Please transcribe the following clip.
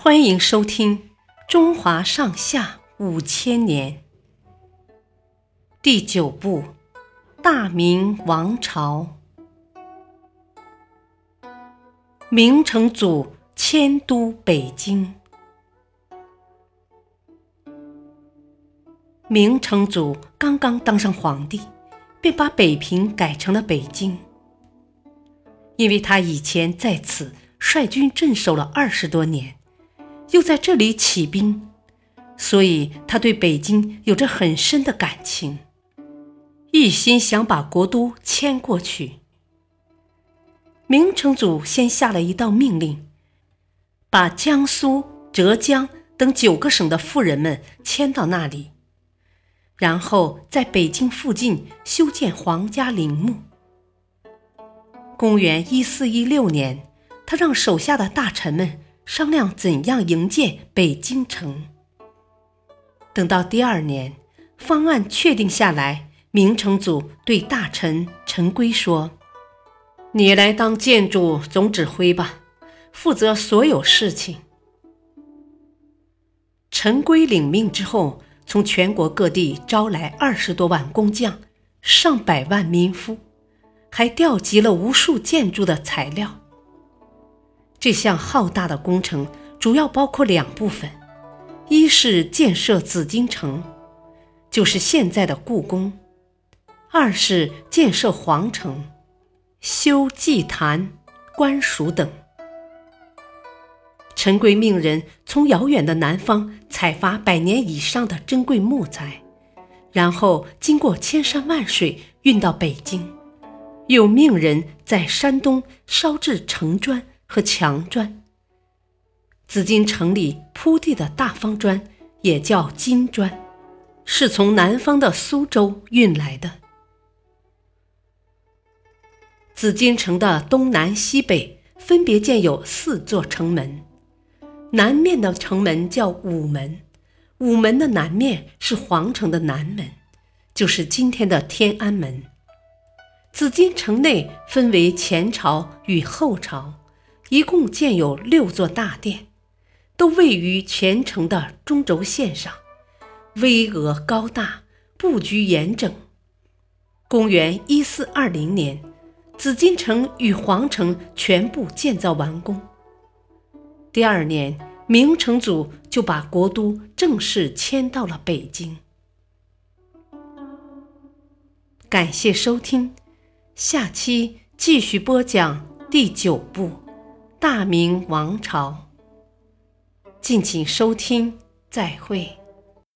欢迎收听《中华上下五千年》第九部《大明王朝》。明成祖迁都北京。明成祖刚刚当上皇帝，便把北平改成了北京，因为他以前在此率军镇守了二十多年。又在这里起兵，所以他对北京有着很深的感情，一心想把国都迁过去。明成祖先下了一道命令，把江苏、浙江等九个省的富人们迁到那里，然后在北京附近修建皇家陵墓。公元一四一六年，他让手下的大臣们。商量怎样营建北京城。等到第二年，方案确定下来，明成祖对大臣陈规说：“你来当建筑总指挥吧，负责所有事情。”陈规领命之后，从全国各地招来二十多万工匠，上百万民夫，还调集了无数建筑的材料。这项浩大的工程主要包括两部分：一是建设紫禁城，就是现在的故宫；二是建设皇城，修祭坛、官署等。陈规命人从遥远的南方采伐百年以上的珍贵木材，然后经过千山万水运到北京，又命人在山东烧制城砖。和墙砖，紫禁城里铺地的大方砖也叫金砖，是从南方的苏州运来的。紫禁城的东南西北分别建有四座城门，南面的城门叫午门，午门的南面是皇城的南门，就是今天的天安门。紫禁城内分为前朝与后朝。一共建有六座大殿，都位于全城的中轴线上，巍峨高大，布局严整。公元一四二零年，紫禁城与皇城全部建造完工。第二年，明成祖就把国都正式迁到了北京。感谢收听，下期继续播讲第九部。大明王朝，敬请收听，再会。